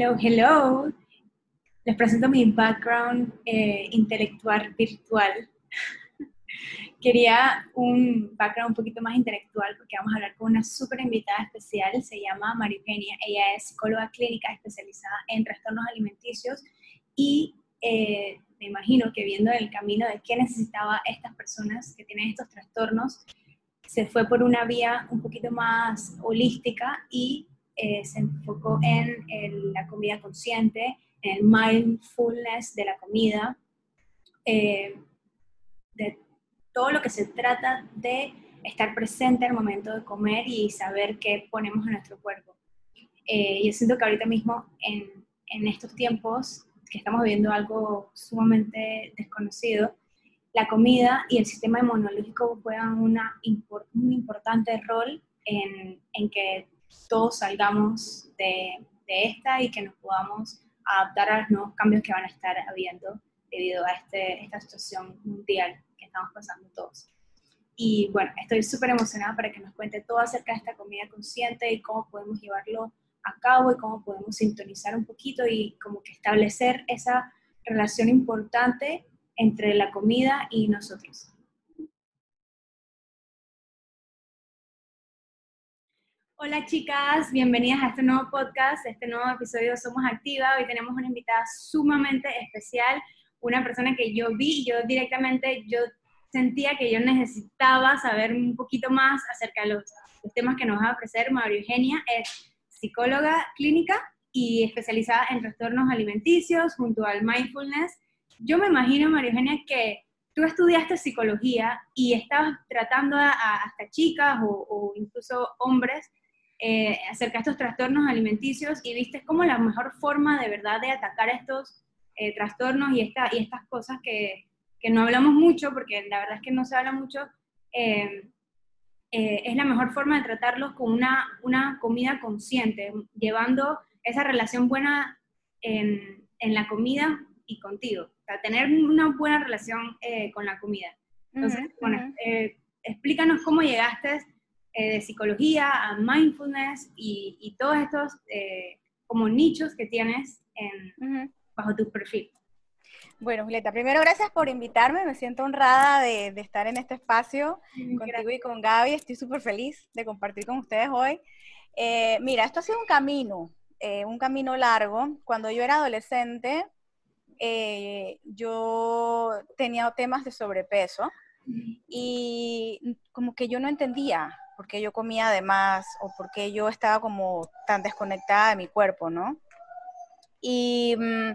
Hello, hello. Les presento mi background eh, intelectual virtual. Quería un background un poquito más intelectual porque vamos a hablar con una súper invitada especial, se llama María Eugenia, ella es psicóloga clínica especializada en trastornos alimenticios y eh, me imagino que viendo el camino de qué necesitaba estas personas que tienen estos trastornos, se fue por una vía un poquito más holística y eh, se enfocó en, la comida consciente, en el mindfulness de la comida, eh, de todo lo que se trata de estar presente al momento de comer y saber qué ponemos en nuestro cuerpo. Eh, yo siento que ahorita mismo en, estos tiempos que estamos viviendo algo sumamente desconocido, la comida y el sistema inmunológico juegan una, un importante rol en, en, que todos salgamos de, de, esta y que nos podamos adaptar a los nuevos cambios que van a estar habiendo debido a este, esta situación mundial que estamos pasando todos. Y bueno, estoy súper emocionada para que nos cuente todo acerca de esta comida consciente y cómo podemos llevarlo a cabo y cómo podemos sintonizar un poquito y como que establecer esa relación importante entre la comida y nosotros. Hola chicas, bienvenidas a este nuevo podcast, este nuevo episodio Somos Activa. Hoy tenemos una invitada sumamente especial, una persona que yo vi, yo directamente, yo sentía que yo necesitaba saber un poquito más acerca de los, temas que nos va a ofrecer María Eugenia. Es psicóloga clínica y especializada en trastornos alimenticios junto al mindfulness yo me imagino, María Eugenia, que tú estudiaste psicología y estabas tratando a, hasta chicas o, incluso hombres eh, acerca de estos trastornos alimenticios y viste como la mejor forma de verdad de atacar estos eh, trastornos y, esta, y estas cosas que, que, no hablamos mucho, porque la verdad es que no se habla mucho, eh, es la mejor forma de tratarlos con una, una comida consciente, llevando esa relación buena en, en la comida y contigo sea, tener una buena relación con la comida. Entonces, bueno, explícanos cómo llegaste eh, de psicología a mindfulness y, y todos estos como nichos que tienes en, bajo tu perfil. Bueno, Julieta, primero gracias por invitarme, me siento honrada de, de estar en este espacio contigo y con Gaby, estoy súper feliz de compartir con ustedes hoy. mira, esto ha sido un camino, un camino largo. Cuando yo era adolescente, eh, yo tenía temas de sobrepeso y como que yo no entendía por qué yo comía de más o por qué yo estaba como tan desconectada de mi cuerpo, ¿no? Y mm,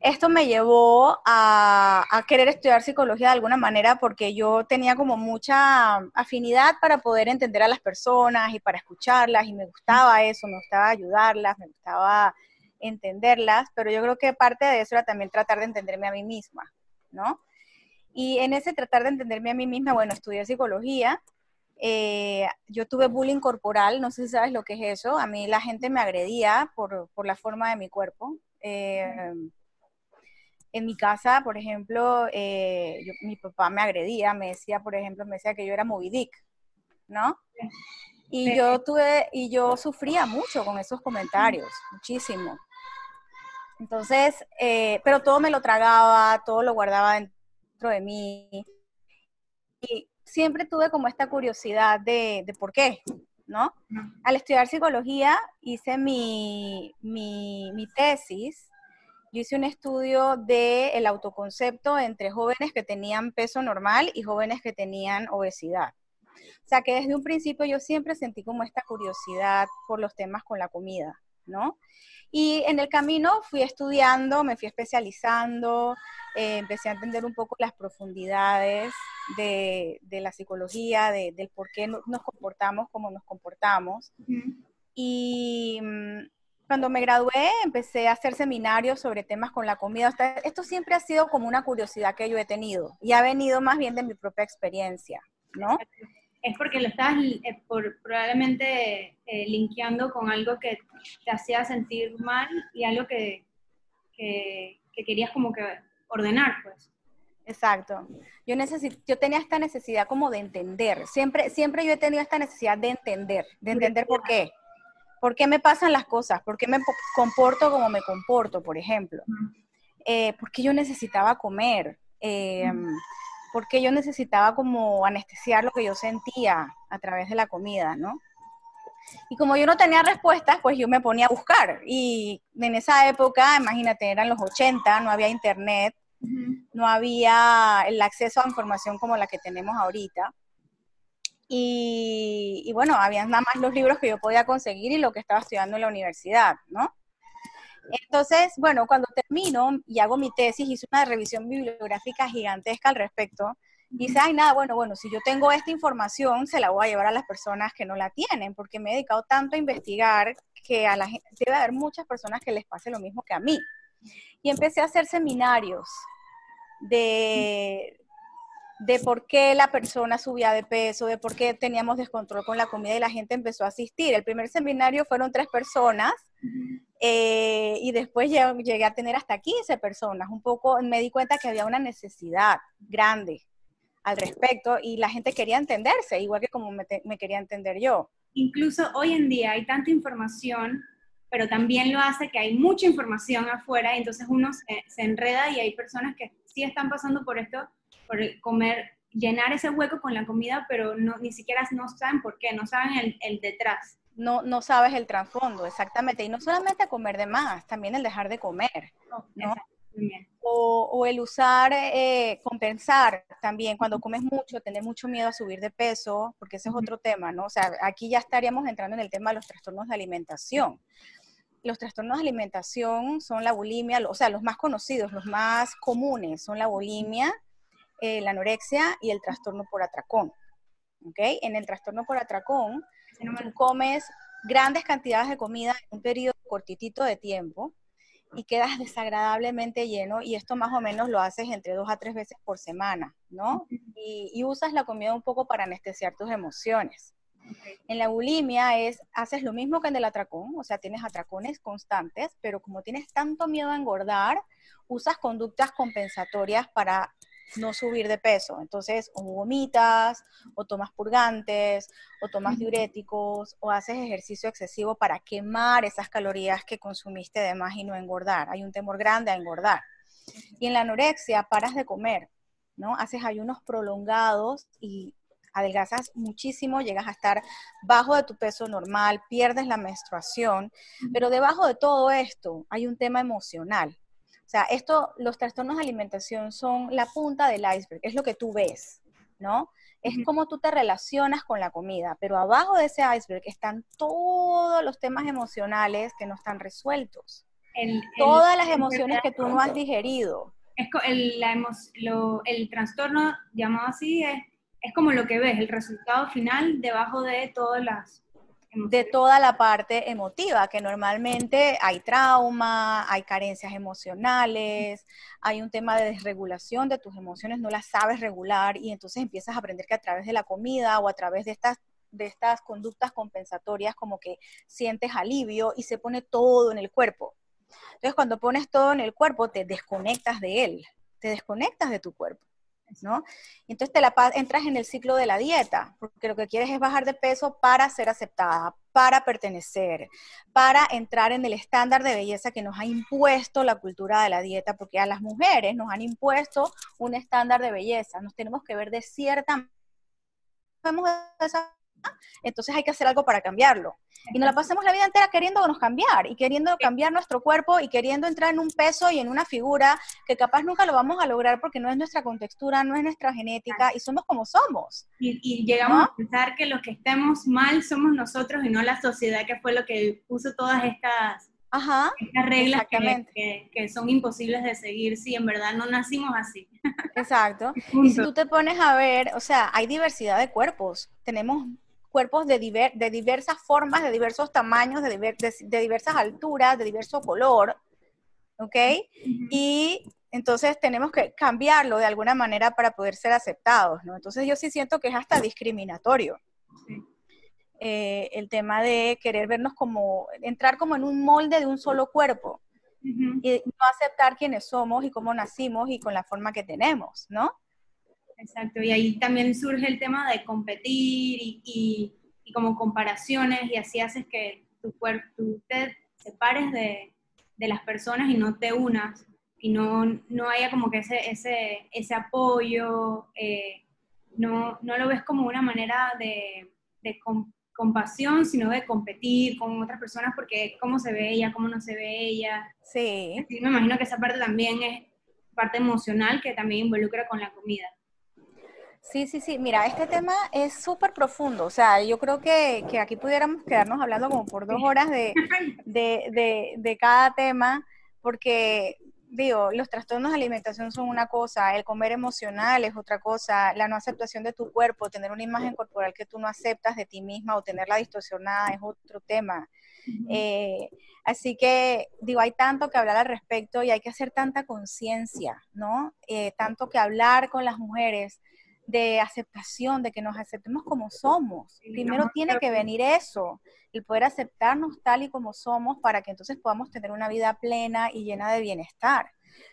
esto me llevó a, a, querer estudiar psicología de alguna manera porque yo tenía como mucha afinidad para poder entender a las personas y para escucharlas y me gustaba eso, me gustaba ayudarlas, me gustaba entenderlas, pero yo creo que parte de eso era también tratar de entenderme a mí misma, ¿no? Y en ese tratar de entenderme a mí misma, bueno, estudié psicología, eh, yo tuve bullying corporal, no sé si sabes lo que es eso, a mí la gente me agredía por, por la forma de mi cuerpo. Eh, en mi casa, por ejemplo, eh, mi papá me agredía, me decía, por ejemplo, me decía que yo era Moby Dick, ¿no? Y yo tuve, y yo sufría mucho con esos comentarios, muchísimo. Entonces, eh, pero todo me lo tragaba, todo lo guardaba dentro de mí. Y siempre tuve como esta curiosidad de, por qué, ¿no? Al estudiar psicología hice mi, mi, tesis, yo hice un estudio del autoconcepto entre jóvenes que tenían peso normal y jóvenes que tenían obesidad. O sea que desde un principio yo siempre sentí como esta curiosidad por los temas con la comida, ¿no? Y en el camino fui estudiando, me fui especializando, eh, empecé a entender un poco las profundidades de, la psicología, del por qué nos comportamos como nos comportamos. Y mm, cuando me gradué empecé a hacer seminarios sobre temas con la comida. esto siempre ha sido como una curiosidad que yo he tenido y ha venido más bien de mi propia experiencia, ¿no? Es porque lo estás eh, por, probablemente eh, linkeando con algo que te hacía sentir mal y algo que, que, querías como que ordenar, pues. Exacto. Yo, necesito, yo tenía esta necesidad como de entender. Siempre, siempre yo he tenido esta necesidad de entender, de entender por qué. ¿Por qué me pasan las cosas? ¿Por qué me comporto como me comporto, por ejemplo? Eh, ¿Por qué yo necesitaba comer? Eh, ¿Por qué yo necesitaba como anestesiar lo que yo sentía a través de la comida, no? Y como yo no tenía respuestas, pues yo me ponía a buscar. Y en esa época, imagínate, eran los 80, no había internet, no había el acceso a información como la que tenemos ahorita. Y, bueno, había nada más los libros que yo podía conseguir y lo que estaba estudiando en la universidad, ¿no? Entonces, bueno, cuando termino y hago mi tesis, hice una revisión bibliográfica gigantesca al respecto. Dice, ay, nada, bueno, bueno, si yo tengo esta información, se la voy a llevar a las personas que no la tienen, porque me he dedicado tanto a investigar que a la gente, debe haber muchas personas que les pase lo mismo que a mí. Y empecé a hacer seminarios de, de por qué la persona subía de peso, de por qué teníamos descontrol con la comida y la gente empezó a asistir. El primer seminario fueron tres personas eh, y después llegué a tener hasta 15 personas. Un poco me di cuenta que había una necesidad grande al respecto y la gente quería entenderse, igual que como me, quería entender yo. Incluso hoy en día hay tanta información pero también lo hace que hay mucha información afuera y entonces uno se, enreda y hay personas que sí están pasando por esto por comer, llenar ese hueco con la comida, pero no, ni siquiera no saben por qué, no saben el, el detrás. No, no sabes el trasfondo, exactamente. Y no solamente comer de más, también el dejar de comer, ¿no? O, o, el usar, eh, compensar también, cuando comes mucho, tener mucho miedo a subir de peso, porque ese es otro tema, ¿no? O sea, aquí ya estaríamos entrando en el tema de los trastornos de alimentación. Los trastornos de alimentación son la bulimia, o sea, los más conocidos, los más comunes son la bulimia, eh, la anorexia y el trastorno por atracón. ¿okay? En el trastorno por atracón, tú comes grandes cantidades de comida en un periodo cortitito de tiempo y quedas desagradablemente lleno y esto más o menos lo haces entre dos a tres veces por semana, ¿no? Y, usas la comida un poco para anestesiar tus emociones. En la bulimia es, haces lo mismo que en el atracón, o sea, tienes atracones constantes, pero como tienes tanto miedo a engordar, usas conductas compensatorias para no subir de peso. Entonces, o vomitas, o tomas purgantes, o tomas diuréticos, o haces ejercicio excesivo para quemar esas calorías que consumiste de más y no engordar. Hay un temor grande a engordar. Y en la anorexia paras de comer, ¿no? Haces ayunos prolongados y adelgazas muchísimo, llegas a estar bajo de tu peso normal, pierdes la menstruación, pero debajo de todo esto hay un tema emocional sea, esto, los trastornos de alimentación son la punta del iceberg, es lo que tú ves, ¿no? Es como tú te relacionas con la comida, pero abajo de ese iceberg están todos los temas emocionales que no están resueltos. Todas las emociones que tú no has digerido. Es el, el trastorno llamado así es, es como lo que ves, el resultado final debajo de todas las de toda la parte emotiva, que normalmente hay trauma, hay carencias emocionales, hay un tema de desregulación de tus emociones, no las sabes regular y entonces empiezas a aprender que a través de la comida o a través de estas de estas conductas compensatorias como que sientes alivio y se pone todo en el cuerpo. Entonces cuando pones todo en el cuerpo te desconectas de él, te desconectas de tu cuerpo. ¿No? Entonces te la entras en el ciclo de la dieta, porque lo que quieres es bajar de peso para ser aceptada, para pertenecer, para entrar en el estándar de belleza que nos ha impuesto la cultura de la dieta, porque a las mujeres nos han impuesto un estándar de belleza, nos tenemos que ver de cierta entonces hay que hacer algo para cambiarlo. Y nos la pasamos la vida entera queriéndonos cambiar y queriendo cambiar nuestro cuerpo y queriendo entrar en un peso y en una figura que capaz nunca lo vamos a lograr porque no es nuestra contextura, no es nuestra genética y somos como somos. Y, llegamos a pensar que los que estemos mal somos nosotros y no la sociedad que fue lo que puso todas estas, estas reglas que, que, son imposibles de seguir si en verdad no nacimos así. Exacto. Y si tú te pones a ver, o sea, hay diversidad de cuerpos. Tenemos cuerpos de, de diversas formas, de diversos tamaños, de, de, diversas alturas, de diverso color, ¿ok? Y entonces tenemos que cambiarlo de alguna manera para poder ser aceptados, ¿no? Entonces yo sí siento que es hasta discriminatorio. Eh, el tema de querer vernos como, entrar como en un molde de un solo cuerpo y no aceptar quiénes somos y cómo nacimos y con la forma que tenemos, ¿no? Exacto, y ahí también surge el tema de competir y, y, como comparaciones y así haces que tu cuerpo, tú te separes de, de, las personas y no te unas y no, no haya como que ese, ese, ese apoyo, eh, no, no lo ves como una manera de, de compasión, sino de competir con otras personas porque cómo se ve ella, cómo no se ve ella. Sí. Así me imagino que esa parte también es parte emocional que también involucra con la comida. Sí, sí, sí. Mira, este tema es súper profundo. O sea, yo creo que, que, aquí pudiéramos quedarnos hablando como por dos horas de, de, de, de cada tema, porque digo, los trastornos de alimentación son una cosa, el comer emocional es otra cosa, la no aceptación de tu cuerpo, tener una imagen corporal que tú no aceptas de ti misma o tenerla distorsionada es otro tema. Eh, así que, digo, hay tanto que hablar al respecto y hay que hacer tanta conciencia, ¿no? Eh, tanto que hablar con las mujeres de aceptación, de que nos aceptemos como somos. Primero tiene que venir eso, el poder aceptarnos tal y como somos para que entonces podamos tener una vida plena y llena de bienestar.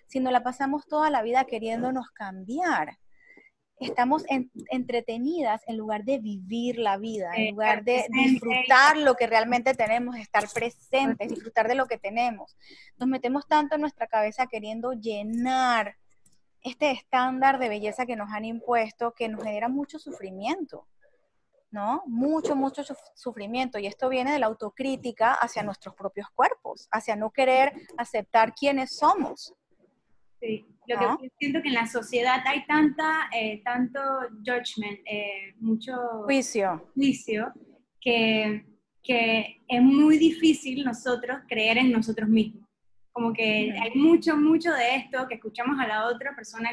Si no la pasamos toda la vida queriéndonos cambiar, estamos entretenidas en lugar de vivir la vida, en lugar de disfrutar lo que realmente tenemos, estar presentes, disfrutar de lo que tenemos. Nos metemos tanto en nuestra cabeza queriendo llenar este estándar de belleza que nos han impuesto que nos genera mucho sufrimiento, ¿no? Mucho, mucho sufrimiento. Y esto viene de la autocrítica hacia nuestros propios cuerpos, hacia no querer aceptar quiénes somos. Sí, lo que siento que en la sociedad hay tanta, eh, tanto judgment, eh, mucho juicio, juicio que, que es muy difícil nosotros creer en nosotros mismos. Como que hay mucho, mucho de esto que escuchamos a la otra persona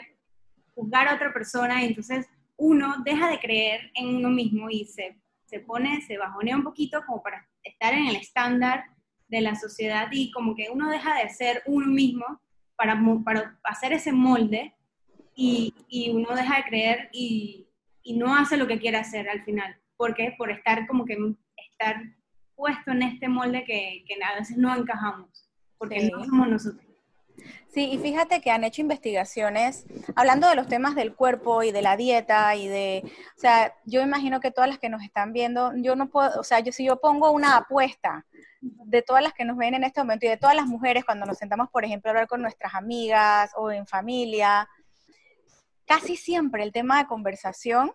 juzgar a otra persona y entonces uno deja de creer en uno mismo y se, se pone, se bajonea un poquito como para estar en el estándar de la sociedad y como que uno deja de ser uno mismo para, para hacer ese molde y, y, uno deja de creer y, y, no hace lo que quiere hacer al final. ¿Por qué? Por estar como que estar puesto en este molde que, que a veces no encajamos porque no somos nosotros. Sí, y fíjate que han hecho investigaciones hablando de los temas del cuerpo y de la dieta y de, o sea, yo imagino que todas las que nos están viendo, yo no puedo, o sea, yo si yo pongo una apuesta de todas las que nos ven en este momento y de todas las mujeres cuando nos sentamos, por ejemplo, a hablar con nuestras amigas o en familia, casi siempre el tema de conversación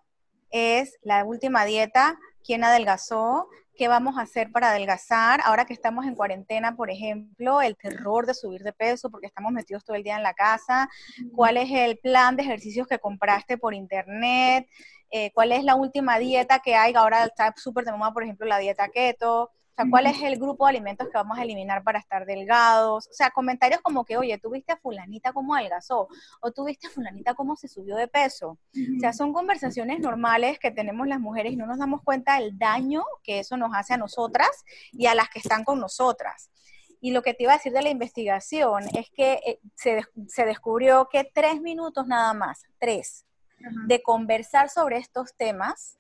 es la última dieta, quién adelgazó, qué vamos a hacer para adelgazar. Ahora que estamos en cuarentena, por ejemplo, el terror de subir de peso porque estamos metidos todo el día en la casa. ¿Cuál es el plan de ejercicios que compraste por internet? Eh, ¿Cuál es la última dieta que hay? Ahora está súper de moda, por ejemplo, la dieta keto. O sea, ¿cuál es el grupo de alimentos que vamos a eliminar para estar delgados? O sea, comentarios como que, oye, ¿tú viste a fulanita cómo adelgazó? ¿O tú viste a fulanita cómo se subió de peso? O sea, son conversaciones normales que tenemos las mujeres y no nos damos cuenta del daño que eso nos hace a nosotras y a las que están con nosotras. Y lo que te iba a decir de la investigación es que eh, se, se descubrió que tres minutos nada más, tres, de conversar sobre estos temas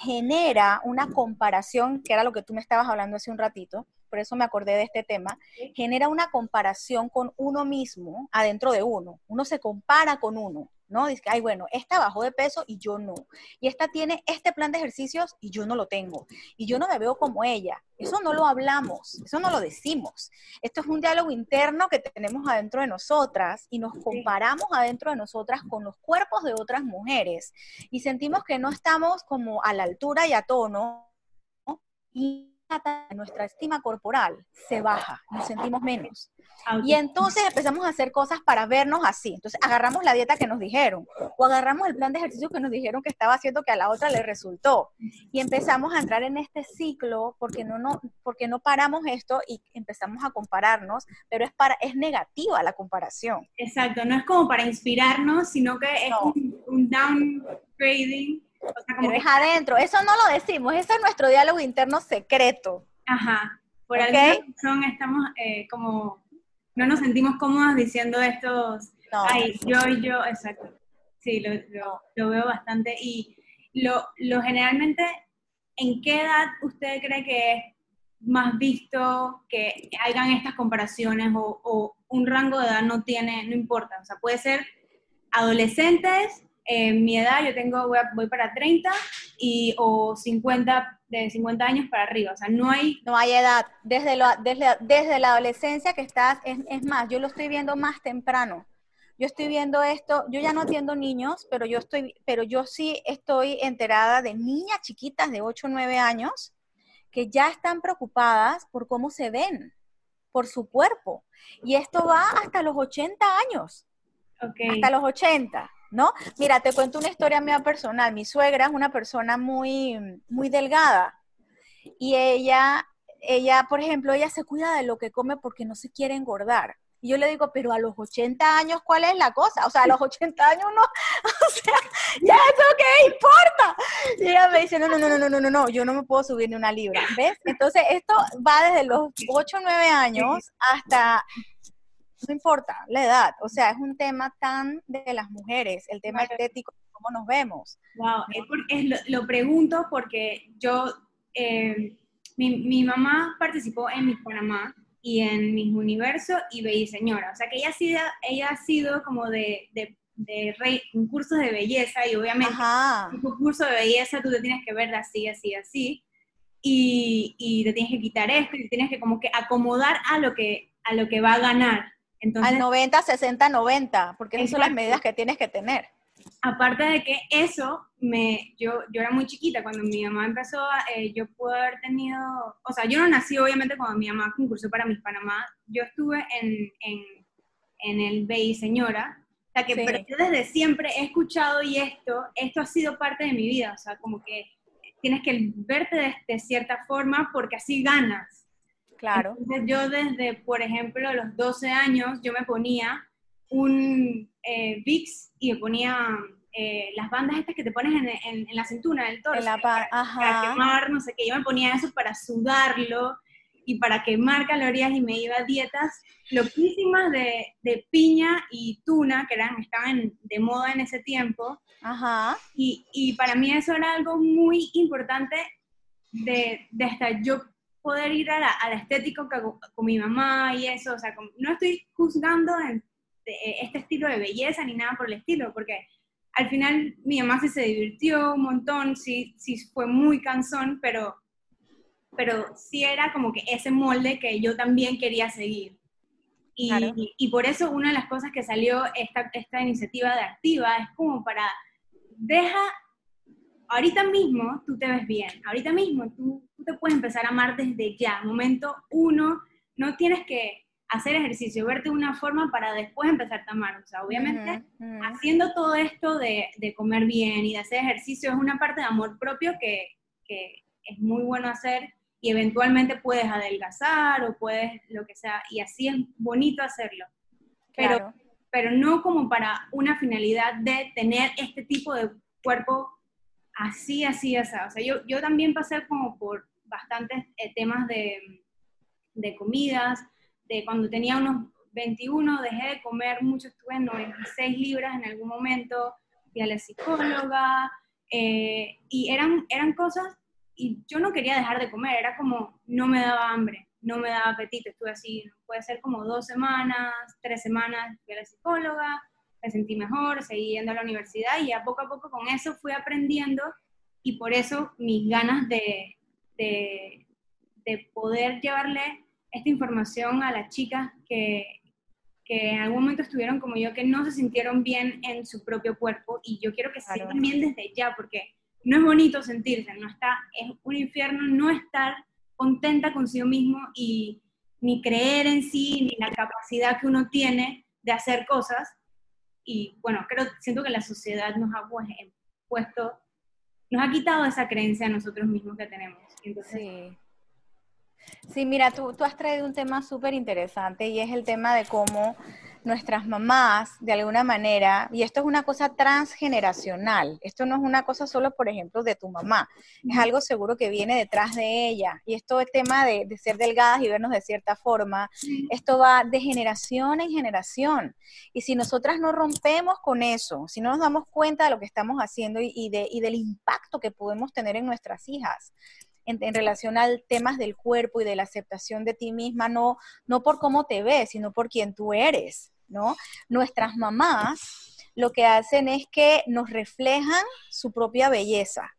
genera una comparación, que era lo que tú me estabas hablando hace un ratito, por eso me acordé de este tema, genera una comparación con uno mismo adentro de uno. Uno se compara con uno, ¿no? Dice, ay, bueno, esta bajó de peso y yo no. Y esta tiene este plan de ejercicios y yo no lo tengo. Y yo no me veo como ella. Eso no lo hablamos, eso no lo decimos. Esto es un diálogo interno que tenemos adentro de nosotras y nos comparamos adentro de nosotras con los cuerpos de otras mujeres y sentimos que no estamos como a la altura y a tono. Y nuestra estima corporal se baja, nos sentimos menos. Y entonces empezamos a hacer cosas para vernos así. Entonces agarramos la dieta que nos dijeron o agarramos el plan de ejercicio que nos dijeron que estaba haciendo que a la otra le resultó. Y empezamos a entrar en este ciclo porque no, no, porque no paramos esto y empezamos a compararnos, pero es, para, es negativa la comparación. Exacto, no es como para inspirarnos, sino que es un, un downgrading pero es adentro, eso no lo decimos, ese es nuestro diálogo interno secreto. Ajá, por alguna razón estamos eh, como, no nos sentimos cómodos diciendo estos, ay, yo y yo, exacto. Sí, lo, lo, veo bastante. Y lo, lo generalmente, ¿en qué edad usted cree que es más visto que hagan estas comparaciones o, o, un rango de edad no tiene, no importa? O sea, puede ser adolescentes mi edad, yo tengo, voy, voy, para 30 y, o 50, de 50 años para arriba, o sea, no hay... No hay edad, desde, desde, desde la adolescencia que estás, es, es más, yo lo estoy viendo más temprano. Yo estoy viendo esto, yo ya no atiendo niños, pero yo estoy, pero yo sí estoy enterada de niñas chiquitas de 8 o 9 años que ya están preocupadas por cómo se ven, por su cuerpo. Y esto va hasta los 80 años. Hasta los 80, ¿no? Mira, te cuento una historia mía personal. Mi suegra es una persona muy, muy delgada. Y ella, ella, por ejemplo, ella se cuida de lo que come porque no se quiere engordar. Y yo le digo, pero a los 80 años, ¿cuál es la cosa? O sea, a los 80 años no, o sea, ya eso qué importa. Y ella me dice, no, no, no, no, no, no, no, yo no me puedo subir ni una libra, ¿ves? Entonces, esto va desde los 8 o 9 años hasta, no importa la edad, o sea, es un tema tan de las mujeres, el tema estético, cómo nos vemos. Wow, lo, pregunto porque yo, eh, mi, mi mamá participó en mi Panamá, y en mis universo y Bella Señora. O sea que ella ha sido, ella ha sido como de, de, de rey, un curso de belleza y obviamente en tu curso de belleza tú te tienes que ver así, así, así y, y, te tienes que quitar esto y te tienes que como que acomodar a lo que, a lo que va a ganar. Entonces, Al 90, 60, 90, porque esas son las medidas que tienes que tener. Aparte de que eso, me, yo, yo era muy chiquita cuando mi mamá empezó, eh, yo pude haber tenido, o sea, yo no nací obviamente cuando mi mamá concursó para Miss Panamá, yo estuve en, en, en el BI Señora, o sea, que yo desde siempre he escuchado y esto, esto ha sido parte de mi vida, o sea, como que tienes que verte de, de cierta forma porque así ganas. Claro. Entonces yo desde, por ejemplo, los 12 años, yo me ponía un eh, VIX y me ponía eh, las bandas estas que te pones en, la cintura, en el torso, para, quemar, no sé qué, yo me ponía eso para sudarlo y para quemar calorías y me iba a dietas loquísimas de, de piña y tuna, que eran, estaban de moda en ese tiempo. Ajá. Y, y, para mí eso era algo muy importante de, de hasta yo poder ir a la, a la estética con, con, mi mamá y eso, o sea, no estoy juzgando en este estilo de belleza ni nada por el estilo, porque al final mi mamá sí se divirtió un montón, sí, sí fue muy cansón, pero, pero sí era como que ese molde que yo también quería seguir. Y, y, por eso una de las cosas que salió esta, esta iniciativa de Activa es como para, deja, ahorita mismo tú te ves bien, ahorita mismo tú, tú te puedes empezar a amar desde ya, momento uno, no tienes que hacer ejercicio, verte de una forma para después empezar a amar. O sea, obviamente, haciendo todo esto de, de, comer bien y de hacer ejercicio es una parte de amor propio que, que, es muy bueno hacer y eventualmente puedes adelgazar o puedes lo que sea, y así es bonito hacerlo. Pero, pero no como para una finalidad de tener este tipo de cuerpo así, así, así. O sea, yo, yo también pasé como por bastantes eh, temas de, de comidas, cuando tenía unos 21 dejé de comer mucho, estuve en 96 libras en algún momento, fui a la psicóloga, eh, y eran, eran cosas, y yo no quería dejar de comer, era como, no me daba hambre, no me daba apetito, estuve así, puede ser como dos semanas, tres semanas, fui a la psicóloga, me sentí mejor, seguí yendo a la universidad y a poco a poco con eso fui aprendiendo y por eso mis ganas de, de, de poder llevarle esta información a las chicas que, que, en algún momento estuvieron como yo, que no se sintieron bien en su propio cuerpo y yo quiero que se sientan bien desde ya, porque no es bonito sentirse, no está, es un infierno no estar contenta consigo mismo y ni creer en sí, ni la capacidad que uno tiene de hacer cosas. Y bueno, creo, siento que la sociedad nos ha pues, puesto, nos ha quitado esa creencia a nosotros mismos que tenemos. Entonces, sí. Sí, mira, tú, tú has traído un tema súper interesante y es el tema de cómo nuestras mamás, de alguna manera, y esto es una cosa transgeneracional, esto no es una cosa solo, por ejemplo, de tu mamá, es algo seguro que viene detrás de ella. Y esto es tema de, de ser delgadas y vernos de cierta forma, esto va de generación en generación. Y si nosotras no rompemos con eso, si no nos damos cuenta de lo que estamos haciendo y, de, y del impacto que podemos tener en nuestras hijas, en, relación al temas del cuerpo y de la aceptación de ti misma, no, no por cómo te ves, sino por quién tú eres, ¿no? Nuestras mamás lo que hacen es que nos reflejan su propia belleza.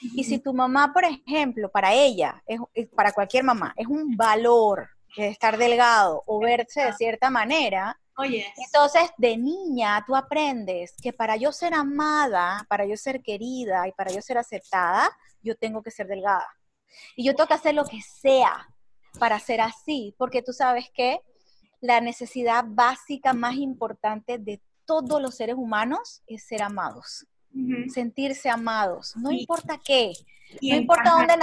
Y si tu mamá, por ejemplo, para ella, es, para cualquier mamá, es un valor estar delgado o verse de cierta manera. Entonces, de niña, tú aprendes que para yo ser amada, para yo ser querida y para yo ser aceptada, yo tengo que ser delgada. Y yo tengo que hacer lo que sea para ser así, porque tú sabes que la necesidad básica más importante de todos los seres humanos es ser amados, sentirse amados, no importa qué, no importa dónde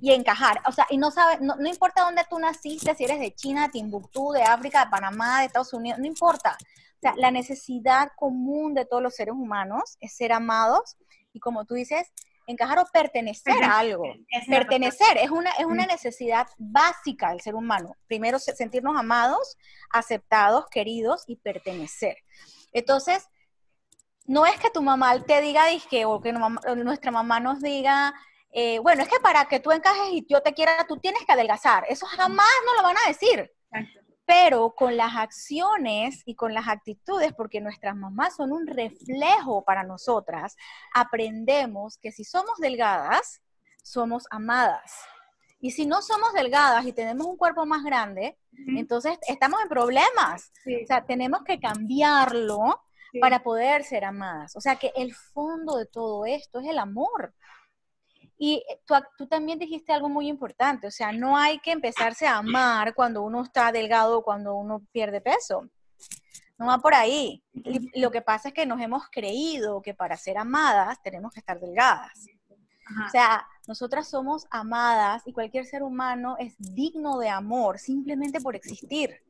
y encajar, o sea, y no sabe, no, importa dónde tú naciste, si eres de China, de Timbuktu, de África, de Panamá, de Estados Unidos, no importa. O sea, la necesidad común de todos los seres humanos es ser amados y como tú dices, encajar o pertenecer a algo. pertenecer es una, es una necesidad básica del ser humano. Primero, sentirnos amados, aceptados, queridos y pertenecer. Entonces, no es que tu mamá te diga, que o que nuestra mamá nos diga, eh, bueno, es que para que tú encajes y yo te quiera, tú tienes que adelgazar. Eso jamás no lo van a decir. Pero con las acciones y con las actitudes, porque nuestras mamás son un reflejo para nosotras, aprendemos que si somos delgadas, somos amadas. Y si no somos delgadas y tenemos un cuerpo más grande, entonces estamos en problemas. O sea, tenemos que cambiarlo para poder ser amadas. O sea, que el fondo de todo esto es el amor. Y eh, tú, también dijiste algo muy importante, o sea, no hay que empezarse a amar cuando uno está delgado o cuando uno pierde peso. No va por ahí. Lo que pasa es que nos hemos creído que para ser amadas tenemos que estar delgadas. O sea, nosotras somos amadas y cualquier ser humano es digno de amor simplemente por existir.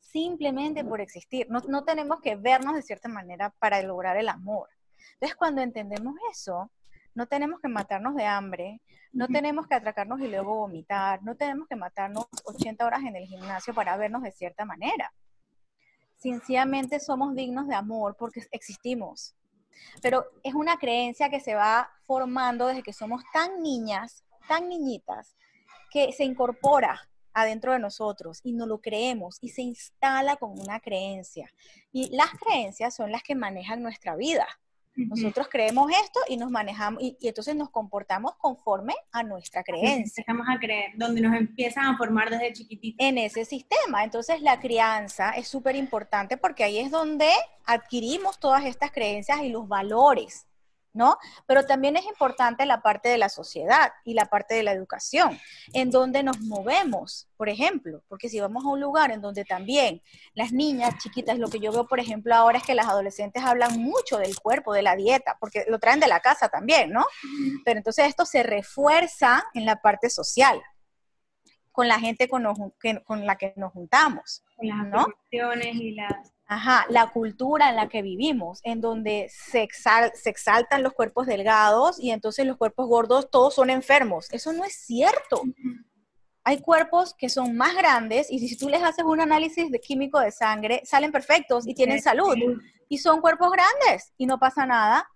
Simplemente por existir. No, no tenemos que vernos de cierta manera para lograr el amor. Entonces, cuando entendemos eso, no tenemos que matarnos de hambre, no tenemos que atracarnos y luego vomitar, no tenemos que matarnos 80 horas en el gimnasio para vernos de cierta manera. Sencillamente somos dignos de amor porque existimos. Pero es una creencia que se va formando desde que somos tan niñas, tan niñitas, que se incorpora adentro de nosotros y no lo creemos y se instala como una creencia. Y las creencias son las que manejan nuestra vida. Nosotros creemos esto y nos manejamos y, entonces nos comportamos conforme a nuestra creencia. Empezamos a creer, donde nos empiezan a formar desde chiquititos. En ese sistema. Entonces la crianza es súper importante porque ahí es donde adquirimos todas estas creencias y los valores ¿no? Pero también es importante la parte de la sociedad y la parte de la educación, en donde nos movemos, por ejemplo, porque si vamos a un lugar en donde también las niñas chiquitas, lo que yo veo, por ejemplo, ahora es que las adolescentes hablan mucho del cuerpo, de la dieta, porque lo traen de la casa también, ¿no? Pero entonces esto se refuerza en la parte social con la gente con, con la que nos juntamos. Con las y las Ajá, la cultura en la que vivimos, en donde se, se, exaltan los cuerpos delgados y entonces los cuerpos gordos todos son enfermos. Eso no es cierto. Hay cuerpos que son más grandes y si tú les haces un análisis de químico de sangre, salen perfectos y tienen salud. Y son cuerpos grandes y no pasa nada.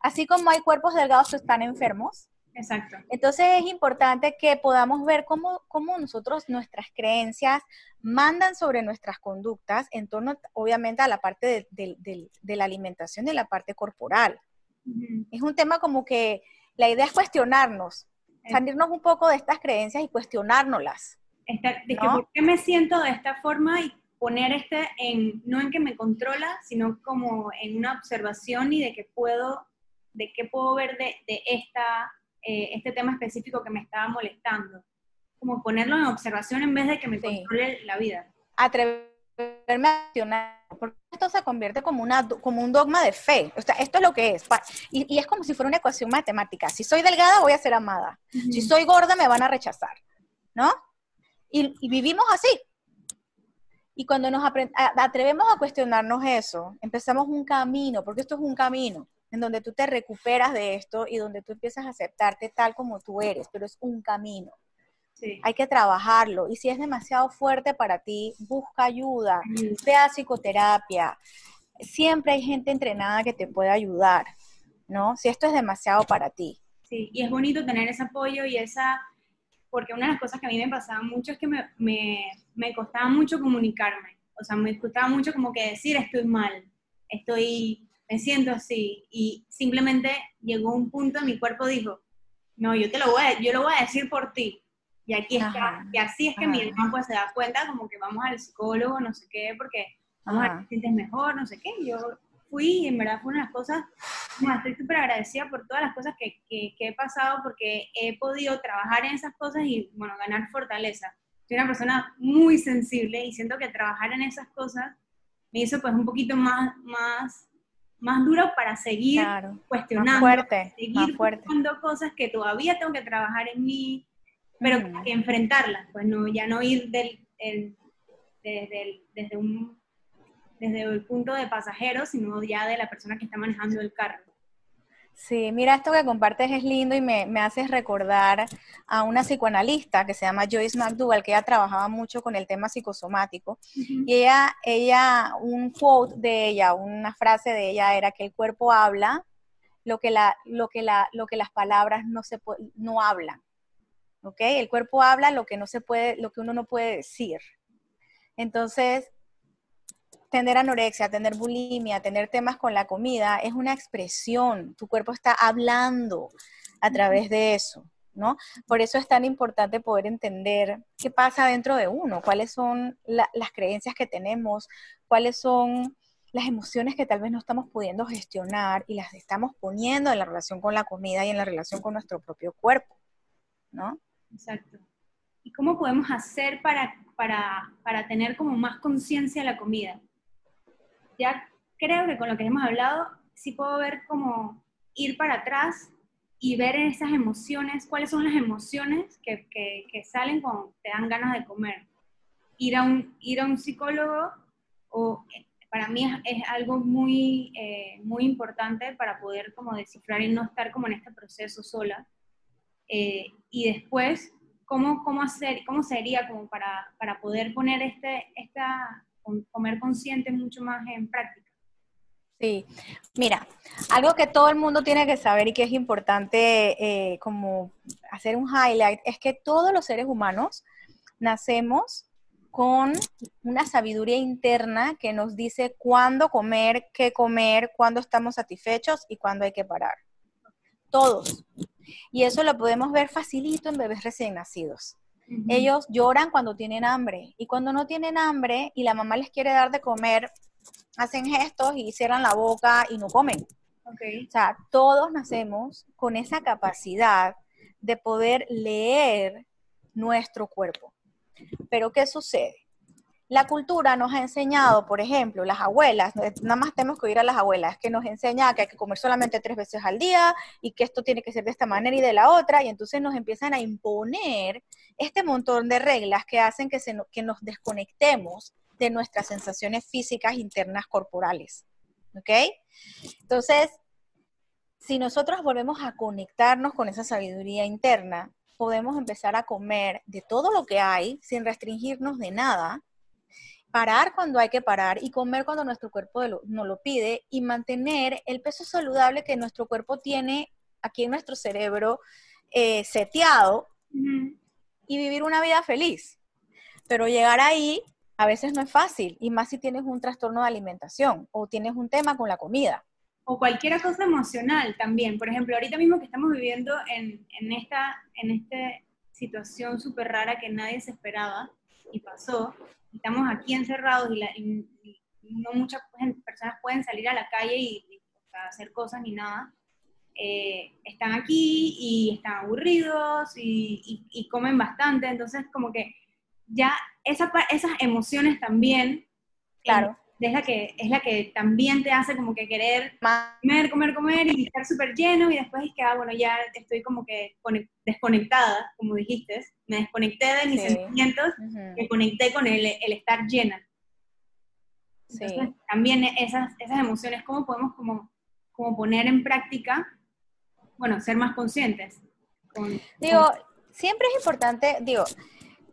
Así como hay cuerpos delgados que están enfermos, Exacto. Entonces es importante que podamos ver cómo, cómo, nosotros, nuestras creencias mandan sobre nuestras conductas en torno, obviamente, a la parte de, la alimentación y la parte corporal. Es un tema como que la idea es cuestionarnos, salirnos un poco de estas creencias y cuestionárnoslas. de por qué me siento de esta forma y poner este en, no en que me controla, sino como en una observación y de que puedo, de qué puedo ver de, de esta eh, este tema específico que me estaba molestando. Como ponerlo en observación en vez de que me controle la vida. Atreverme a accionar, porque esto se convierte como, una, como un dogma de fe. O sea, esto es lo que es. Y, es como si fuera una ecuación matemática. Si soy delgada, voy a ser amada. Si soy gorda, me van a rechazar. ¿No? Y, y vivimos así. Y cuando nos atrevemos a cuestionarnos eso, empezamos un camino, porque esto es un camino en donde tú te recuperas de esto y donde tú empiezas a aceptarte tal como tú eres, pero es un camino. Hay que trabajarlo y si es demasiado fuerte para ti, busca ayuda, vea psicoterapia. Siempre hay gente entrenada que te puede ayudar, ¿no? Si esto es demasiado para ti. Sí, y es bonito tener ese apoyo y esa, porque una de las cosas que a mí me pasaba mucho es que me, me, me costaba mucho comunicarme, o sea, me costaba mucho como que decir estoy mal, estoy me siento así. Y simplemente llegó un punto, mi cuerpo dijo, no, yo te lo voy a, yo lo voy a decir por ti. Y aquí está, y así es que mi hermano pues se da cuenta como que vamos al psicólogo, no sé qué, porque vamos a ver te sientes mejor, no sé qué. Yo fui y en verdad fue una de las cosas, estoy súper agradecida por todas las cosas que, que, he pasado porque he podido trabajar en esas cosas y, bueno, ganar fortaleza. Soy una persona muy sensible y siento que trabajar en esas cosas me hizo pues un poquito más, más, más duro para seguir cuestionando, fuerte, seguir fuerte. cosas que todavía tengo que trabajar en mí, pero que enfrentarlas, pues no, ya no ir del, desde, un, desde el punto de pasajero, sino ya de la persona que está manejando el carro. Sí, mira, esto que compartes es lindo y me, me haces recordar a una psicoanalista que se llama Joyce McDougall, que ella trabajaba mucho con el tema psicosomático. Y ella, ella, un quote de ella, una frase de ella era que el cuerpo habla lo que, la, lo que, la, lo que las palabras no, se, no hablan. ¿Ok? El cuerpo habla lo que, no se puede, lo que uno no puede decir. Entonces, tener anorexia, tener bulimia, tener temas con la comida, es una expresión. Tu cuerpo está hablando a través de eso, ¿no? Por eso es tan importante poder entender qué pasa dentro de uno, cuáles son las creencias que tenemos, cuáles son las emociones que tal vez no estamos pudiendo gestionar y las estamos poniendo en la relación con la comida y en la relación con nuestro propio cuerpo, ¿no? Exacto. ¿Y cómo podemos hacer para, para, para tener como más conciencia de la comida? Ya creo que con lo que hemos hablado, sí puedo ver como ir para atrás y ver esas emociones, cuáles son las emociones que, que, salen cuando te dan ganas de comer. Ir a un, ir a un psicólogo o, para mí es, algo muy, eh, muy importante para poder como descifrar y no estar como en este proceso sola. Eh, y después, ¿cómo, cómo, hacer, cómo sería como para, para poder poner este, esta, comer consciente mucho más en práctica. Sí, mira, algo que todo el mundo tiene que saber y que es importante eh, como hacer un highlight es que todos los seres humanos nacemos con una sabiduría interna que nos dice cuándo comer, qué comer, cuándo estamos satisfechos y cuándo hay que parar. Todos. Y eso lo podemos ver facilito en bebés recién nacidos. Ellos lloran cuando tienen hambre y cuando no tienen hambre y la mamá les quiere dar de comer, hacen gestos y cierran la boca y no comen. O sea, todos nacemos con esa capacidad de poder leer nuestro cuerpo. Pero ¿qué sucede? La cultura nos ha enseñado, por ejemplo, las abuelas, nada más tenemos que oír a las abuelas, que nos enseña que hay que comer solamente tres veces al día y que esto tiene que ser de esta manera y de la otra, y entonces nos empiezan a imponer este montón de reglas que hacen que, se, que nos desconectemos de nuestras sensaciones físicas internas corporales. ¿Ok? Entonces, si nosotros volvemos a conectarnos con esa sabiduría interna, podemos empezar a comer de todo lo que hay sin restringirnos de nada parar cuando hay que parar y comer cuando nuestro cuerpo nos lo pide y mantener el peso saludable que nuestro cuerpo tiene aquí en nuestro cerebro eh, seteado y vivir una vida feliz. Pero llegar ahí a veces no es fácil y más si tienes un trastorno de alimentación o tienes un tema con la comida. O cualquier cosa emocional también. Por ejemplo, ahorita mismo que estamos viviendo en, esta, en esta situación súper rara que nadie se esperaba y pasó, estamos aquí encerrados y, no muchas personas pueden salir a la calle y, hacer cosas ni nada, eh, están aquí y están aburridos y, comen bastante, entonces como que ya esa, esas emociones también, claro. es, la que, es la que también te hace como que querer comer, comer, comer y estar súper lleno y después es que, ah, bueno, ya estoy como que desconectada, como dijiste, me desconecté de mis sentimientos, me conecté con el, el estar llena. también esas, esas emociones, ¿cómo podemos como, como poner en práctica, bueno, ser más conscientes? digo, siempre es importante, digo,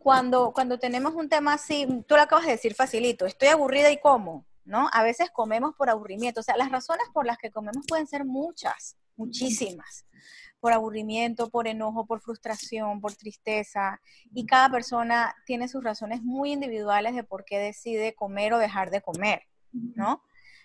cuando, cuando tenemos un tema así, tú lo acabas de decir facilito, estoy aburrida y como, ¿no? A veces comemos por aburrimiento, o sea, las razones por las que comemos pueden ser muchas, muchísimas por aburrimiento, por enojo, por frustración, por tristeza. Y cada persona tiene sus razones muy individuales de por qué decide comer o dejar de comer, ¿no?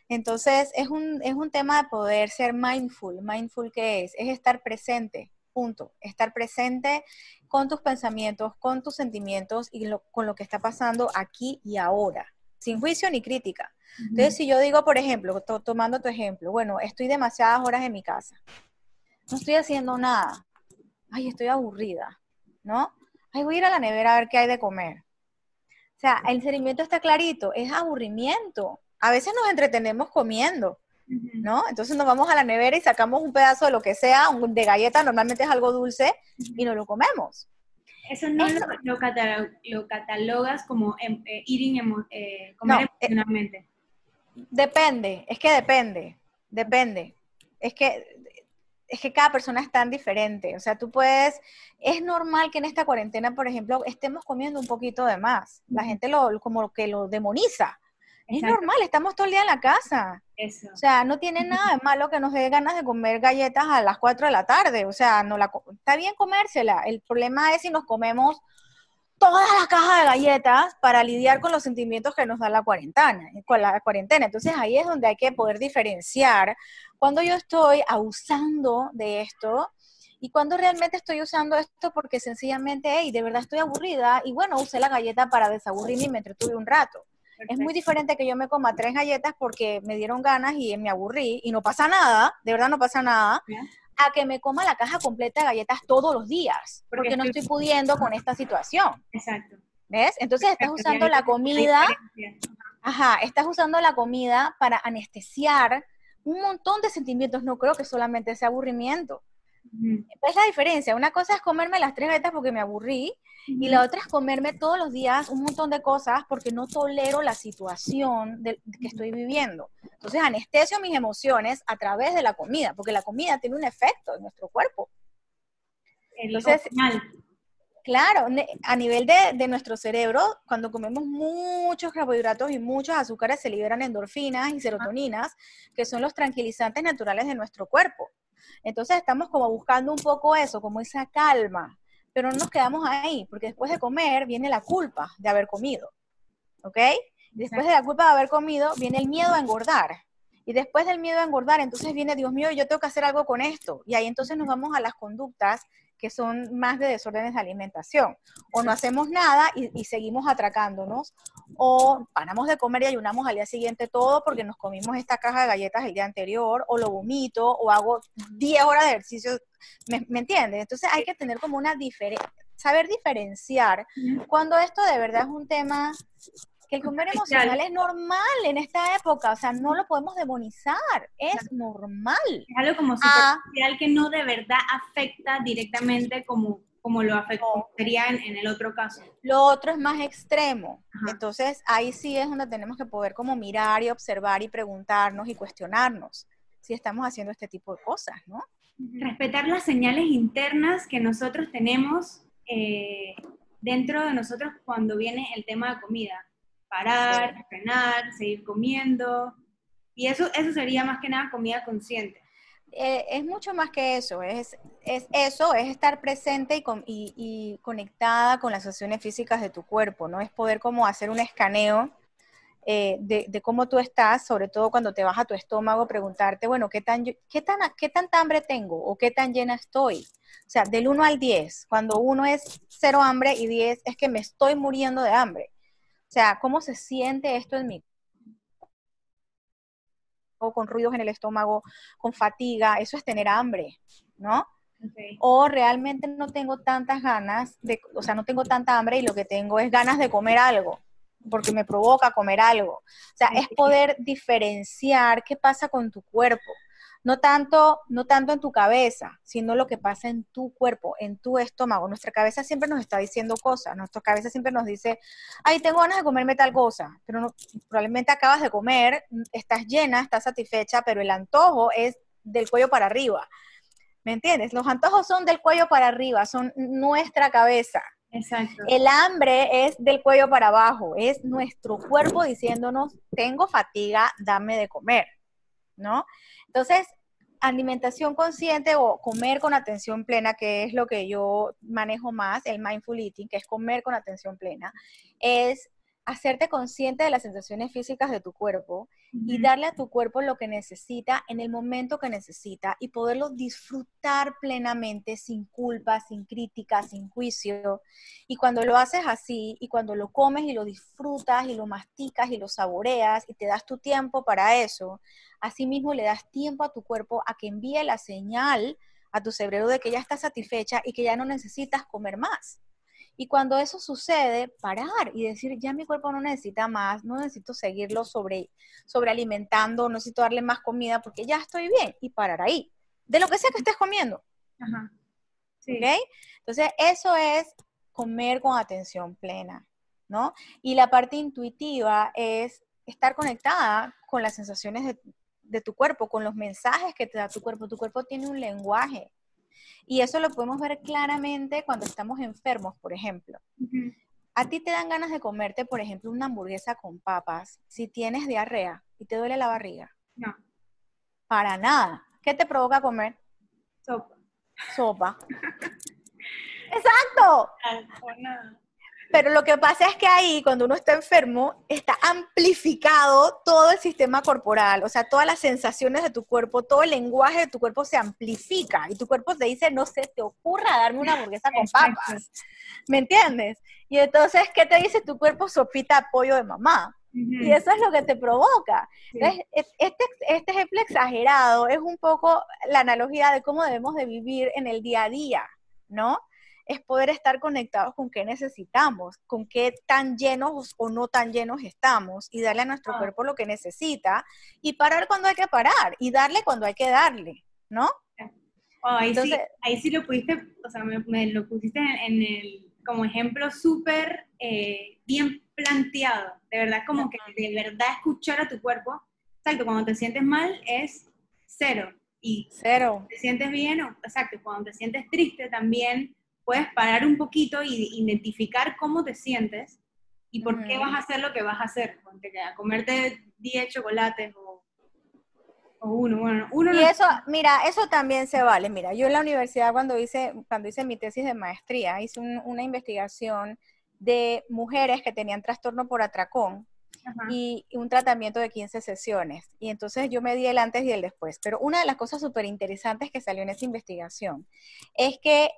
Entonces, es un, es un tema de poder ser mindful. Mindful, ¿qué es? Es estar presente. punto, estar presente con tus pensamientos, con tus sentimientos y con lo que está pasando aquí y ahora, sin juicio ni crítica. Entonces, si yo digo, por ejemplo, tomando tu ejemplo, bueno, estoy demasiadas horas en mi casa, no estoy haciendo nada, ay, estoy aburrida, ¿no? Ay, voy a ir a la nevera a ver qué hay de comer. O sea, el sentimiento está clarito, es aburrimiento. A veces nos entretenemos comiendo, ¿no? Entonces nos vamos a la nevera y sacamos un pedazo de lo que sea, de galleta, normalmente es algo dulce, y nos lo comemos. Eso no lo, catalogas como em, eh, eating, eh, comer eh, emocionalmente. depende, es que depende, depende. Es que es que cada persona es tan diferente. O sea, tú puedes, es normal que en esta cuarentena, por ejemplo, estemos comiendo un poquito de más. La gente lo, como que lo demoniza. Es normal, estamos todo el día en la casa. Eso. O sea, no tiene nada de malo que nos dé ganas de comer galletas a las 4 de la tarde. O sea, no la, está bien comérsela. El problema es si nos comemos toda la caja de galletas para lidiar con los sentimientos que nos da la cuarentena, con la cuarentena. Entonces ahí es donde hay que poder diferenciar cuando yo estoy abusando de esto y cuando realmente estoy usando esto porque sencillamente, hey, de verdad estoy aburrida y bueno, usé la galleta para desaburrirme y me entretuve un rato. Es muy diferente que yo me coma tres galletas porque me dieron ganas y me aburrí y no pasa nada, de verdad no pasa nada, a que me coma la caja completa de galletas todos los días, porque, no estoy pudiendo con esta situación. Exacto. ¿Ves? Entonces estás usando la comida, ajá, estás usando la comida para anestesiar un montón de sentimientos. No creo que solamente sea aburrimiento. Es la diferencia. Una cosa es comerme las tres galletas porque me aburrí y la otra es comerme todos los días un montón de cosas porque no tolero la situación que estoy viviendo. Entonces anestesio mis emociones a través de la comida, porque la comida tiene un efecto en nuestro cuerpo. Entonces, claro, a nivel de, de, nuestro cerebro, cuando comemos muchos carbohidratos y muchos azúcares, se liberan endorfinas y serotoninas, que son los tranquilizantes naturales de nuestro cuerpo. Entonces estamos como buscando un poco eso, como esa calma, pero no nos quedamos ahí, porque después de comer viene la culpa de haber comido, ¿ok? Después de la culpa de haber comido viene el miedo a engordar. Y después del miedo a engordar, entonces viene, Dios mío, yo tengo que hacer algo con esto. Y ahí entonces nos vamos a las conductas que son más de desórdenes de alimentación. O no hacemos nada y, seguimos atracándonos, o paramos de comer y ayunamos al día siguiente todo porque nos comimos esta caja de galletas el día anterior, o lo vomito, o hago 10 horas de ejercicio, ¿me, ¿me entiendes? Entonces hay que tener como una diferencia, saber diferenciar cuando esto de verdad es un tema que el comer emocional es normal en esta época, o sea, no lo podemos demonizar, es normal. Es algo como ah. superficial que no de verdad afecta directamente como, como lo afectaría en, el otro caso. Lo otro es más extremo, entonces ahí sí es donde tenemos que poder como mirar y observar y preguntarnos y cuestionarnos si estamos haciendo este tipo de cosas, ¿no? Respetar las señales internas que nosotros tenemos eh, dentro de nosotros cuando viene el tema de comida parar, frenar, seguir comiendo. Y eso, eso sería más que nada comida consciente. Eh, es mucho más que eso, es, es eso, es estar presente y, y, conectada con las acciones físicas de tu cuerpo, ¿no? Es poder como hacer un escaneo eh, de, de, cómo tú estás, sobre todo cuando te baja tu estómago, preguntarte, bueno, ¿qué tan, qué tan, qué tanta hambre tengo o qué tan llena estoy? O sea, del 1 al 10, cuando uno es cero hambre y 10 es que me estoy muriendo de hambre. O sea, ¿cómo se siente esto en mí? O con ruidos en el estómago, con fatiga, eso es tener hambre, ¿no? O realmente no tengo tantas ganas, de, o sea, no tengo tanta hambre y lo que tengo es ganas de comer algo, porque me provoca comer algo. O sea, es poder diferenciar qué pasa con tu cuerpo no tanto, no tanto en tu cabeza, sino lo que pasa en tu cuerpo, en tu estómago. Nuestra cabeza siempre nos está diciendo cosas, nuestra cabeza siempre nos dice, ay, tengo ganas de comerme tal cosa, pero no, probablemente acabas de comer, estás llena, estás satisfecha, pero el antojo es del cuello para arriba. ¿Me entiendes? Los antojos son del cuello para arriba, son nuestra cabeza. Exacto. El hambre es del cuello para abajo, es nuestro cuerpo diciéndonos, tengo fatiga, dame de comer, ¿no? Entonces, alimentación consciente o comer con atención plena, que es lo que yo manejo más, el mindful eating, que es comer con atención plena, es hacerte consciente de las sensaciones físicas de tu cuerpo y darle a tu cuerpo lo que necesita en el momento que necesita y poderlo disfrutar plenamente sin culpa, sin crítica, sin juicio. Y cuando lo haces así y cuando lo comes y lo disfrutas y lo masticas y lo saboreas y te das tu tiempo para eso, asimismo le das tiempo a tu cuerpo a que envíe la señal a tu cerebro de que ya está satisfecha y que ya no necesitas comer más. Y cuando eso sucede, parar y decir, ya mi cuerpo no necesita más, no necesito seguirlo sobre, sobrealimentando, no necesito darle más comida porque ya estoy bien y parar ahí, de lo que sea que estés comiendo. Ajá. Sí. Entonces, eso es comer con atención plena, ¿no? Y la parte intuitiva es estar conectada con las sensaciones de, de tu cuerpo, con los mensajes que te da tu cuerpo. Tu cuerpo tiene un lenguaje y eso lo podemos ver claramente cuando estamos enfermos, por ejemplo. A ti te dan ganas de comerte, por ejemplo, una hamburguesa con papas si tienes diarrea y te duele la barriga. No. Para nada. ¿Qué te provoca comer? Sopa. Sopa. Exacto. Pero lo que pasa es que ahí, cuando uno está enfermo, está amplificado todo el sistema corporal, o sea, todas las sensaciones de tu cuerpo, todo el lenguaje de tu cuerpo se amplifica y tu cuerpo te dice, no se te ocurra darme una hamburguesa con papas. ¿Me entiendes? Y entonces, ¿qué te dice tu cuerpo? Sopita apoyo de mamá. Y eso es lo que te provoca. Entonces, este, este ejemplo exagerado es un poco la analogía de cómo debemos de vivir en el día a día, ¿no? Es poder estar conectados con qué necesitamos, con qué tan llenos o no tan llenos estamos y darle a nuestro ah. cuerpo lo que necesita y parar cuando hay que parar y darle cuando hay que darle, ¿no? Oh, ahí, sí, ahí sí lo pudiste, o sea, me, lo pusiste en, el, como ejemplo súper eh, bien planteado, de verdad, como que de verdad escuchar a tu cuerpo, exacto, cuando te sientes mal es cero, y cero. Te sientes bien, exacto, cuando te sientes triste también puedes parar un poquito y identificar cómo te sientes y por qué vas a hacer lo que vas a hacer. A comerte 10 chocolates o, uno. Bueno, uno y eso, mira, eso también se vale. Mira, yo en la universidad cuando hice, cuando hice mi tesis de maestría, hice una investigación de mujeres que tenían trastorno por atracón y, un tratamiento de 15 sesiones. Y entonces yo me di el antes y el después. Pero una de las cosas súper interesantes que salió en esa investigación es que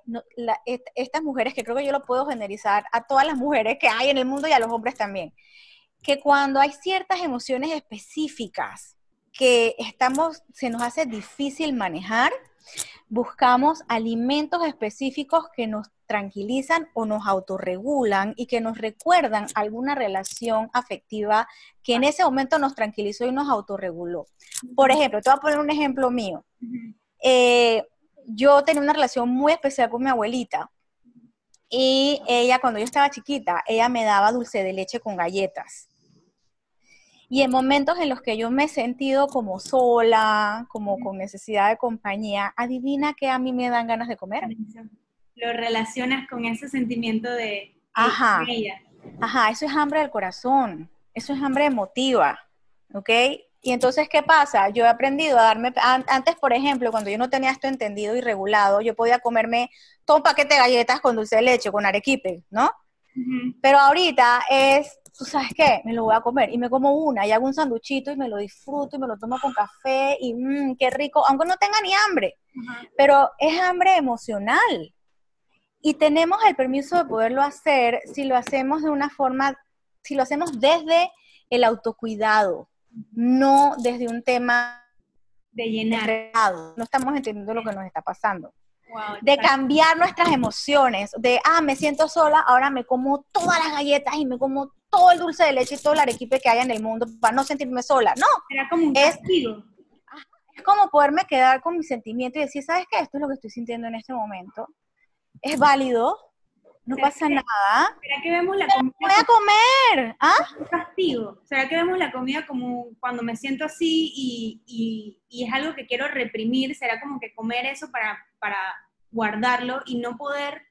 estas mujeres, que creo que yo lo puedo generalizar a todas las mujeres que hay en el mundo y a los hombres también, que cuando hay ciertas emociones específicas que estamos, se nos hace difícil manejar, buscamos alimentos específicos que nos tranquilizan o nos autorregulan y que nos recuerdan alguna relación afectiva que en ese momento nos tranquilizó y nos autorreguló. Por ejemplo, te voy a poner un ejemplo mío. Eh, yo tenía una relación muy especial con mi abuelita y ella cuando yo estaba chiquita, ella me daba dulce de leche con galletas. Y en momentos en los que yo me he sentido como sola, como con necesidad de compañía, adivina que a mí me dan ganas de comer lo relacionas con ese sentimiento de, Ajá. ella. Ajá, eso es hambre del corazón, eso es hambre emotiva, ¿ok? Y entonces, ¿qué pasa? Yo he aprendido a darme, antes, por ejemplo, cuando yo no tenía esto entendido y regulado, yo podía comerme todo un paquete de galletas con dulce de leche, con arequipe, ¿no? Pero ahorita es, ¿tú sabes qué? Me lo voy a comer y me como una y hago un sanduchito y me lo disfruto y me lo tomo con café y mmm, qué rico, aunque no tenga ni hambre, pero es hambre emocional. Y tenemos el permiso de poderlo hacer si lo hacemos de una forma, si lo hacemos desde el autocuidado, no desde un tema de llenar. No estamos entendiendo lo que nos está pasando. de cambiar nuestras emociones, de, ah, me siento sola, ahora me como todas las galletas y me como todo el dulce de leche y todo el arequipe que hay en el mundo para no sentirme sola. No. Era como un castigo. es como poderme quedar con mi sentimiento y decir, ¿sabes qué? Esto es lo que estoy sintiendo en este momento es válido, no pasa nada. ¿Será que vemos la comida? Voy a comer. ¿Ah? Un castigo. ¿Será que vemos la comida como cuando me siento así y, es algo que quiero reprimir? ¿Será como que comer eso para, para guardarlo y no poder,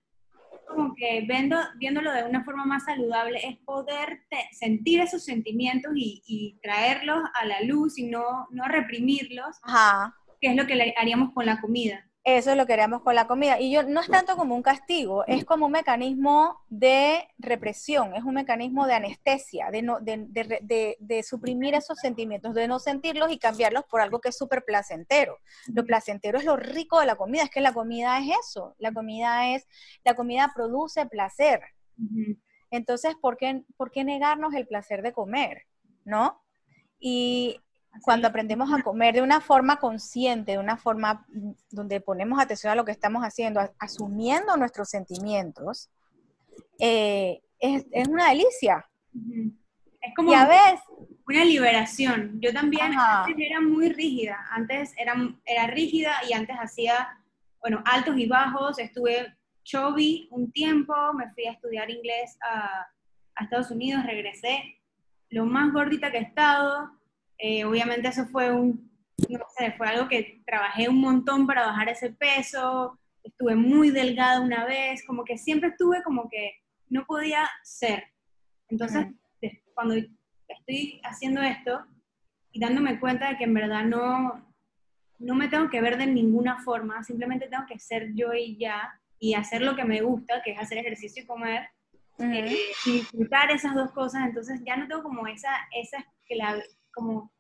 como que viendo, viéndolo de una forma más saludable, es poder sentir esos sentimientos y, traerlos a la luz y no, no reprimirlos? Ajá. Que es lo que haríamos con la comida Eso es lo que haríamos con la comida. Y yo no es tanto como un castigo, es como un mecanismo de represión, es un mecanismo de anestesia, de, no, de, suprimir esos sentimientos, de no sentirlos y cambiarlos por algo que es súper placentero. Lo placentero es lo rico de la comida, es que la comida es eso, la comida es, la comida produce placer. Entonces, ¿por qué, ¿por qué negarnos el placer de comer? ¿No? Y cuando aprendemos a comer de una forma consciente, de una forma donde ponemos atención a lo que estamos haciendo, asumiendo nuestros sentimientos, eh, es, una delicia. Es como una liberación. Yo también antes era muy rígida, antes era, era rígida y antes hacía, bueno, altos y bajos, estuve chubby un tiempo, me fui a estudiar inglés a, a Estados Unidos, regresé, lo más gordita que he estado, eh, obviamente eso fue un, no sé, fue algo que trabajé un montón para bajar ese peso, estuve muy delgada una vez, como que siempre estuve como que no podía ser. Entonces, cuando estoy haciendo esto y dándome cuenta de que en verdad no, no me tengo que ver de ninguna forma, simplemente tengo que ser yo y ya, y hacer lo que me gusta, que es hacer ejercicio y comer, eh, y disfrutar esas dos cosas, entonces ya no tengo como esa, esa como,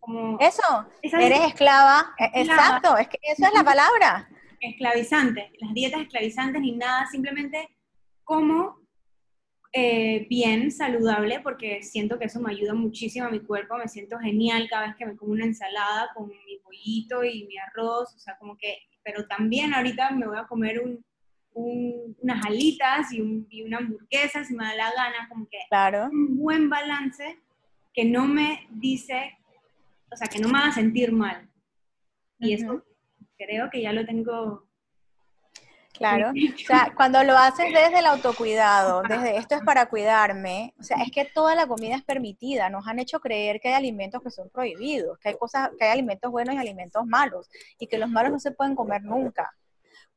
como eso, eres esclava, e, exacto, es que eso es la palabra. Esclavizante, las dietas esclavizantes ni nada, simplemente como eh, bien, saludable, porque siento que eso me ayuda muchísimo a mi cuerpo, me siento genial cada vez que me como una ensalada con mi pollito y mi arroz, o sea, como que, pero también ahorita me voy a comer un, unas alitas y, y, una hamburguesa si me da la gana, como que claro. un buen balance que no me dice, o sea, que no me haga sentir mal. Y eso creo que ya lo tengo. Claro, o sea, cuando lo haces desde el autocuidado, desde esto es para cuidarme, o sea, es que toda la comida es permitida, nos han hecho creer que hay alimentos que son prohibidos, que hay cosas, que hay alimentos buenos y alimentos malos, y que los malos no se pueden comer nunca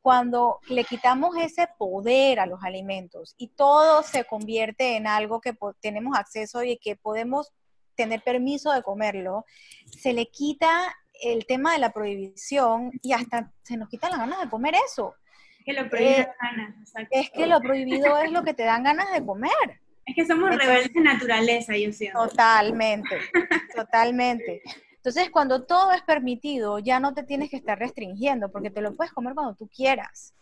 cuando le quitamos ese poder a los alimentos y todo se convierte en algo que tenemos acceso y que podemos tener permiso de comerlo, se le quita el tema de la prohibición y hasta se nos quitan las ganas de comer eso. Que lo prohibido ganas, es que lo prohibido es lo que te dan ganas de comer. Es que somos rebeldes de naturaleza, yo siento. Totalmente, totalmente. Entonces, cuando todo es permitido, ya no te tienes que estar restringiendo, porque te lo puedes comer cuando tú quieras.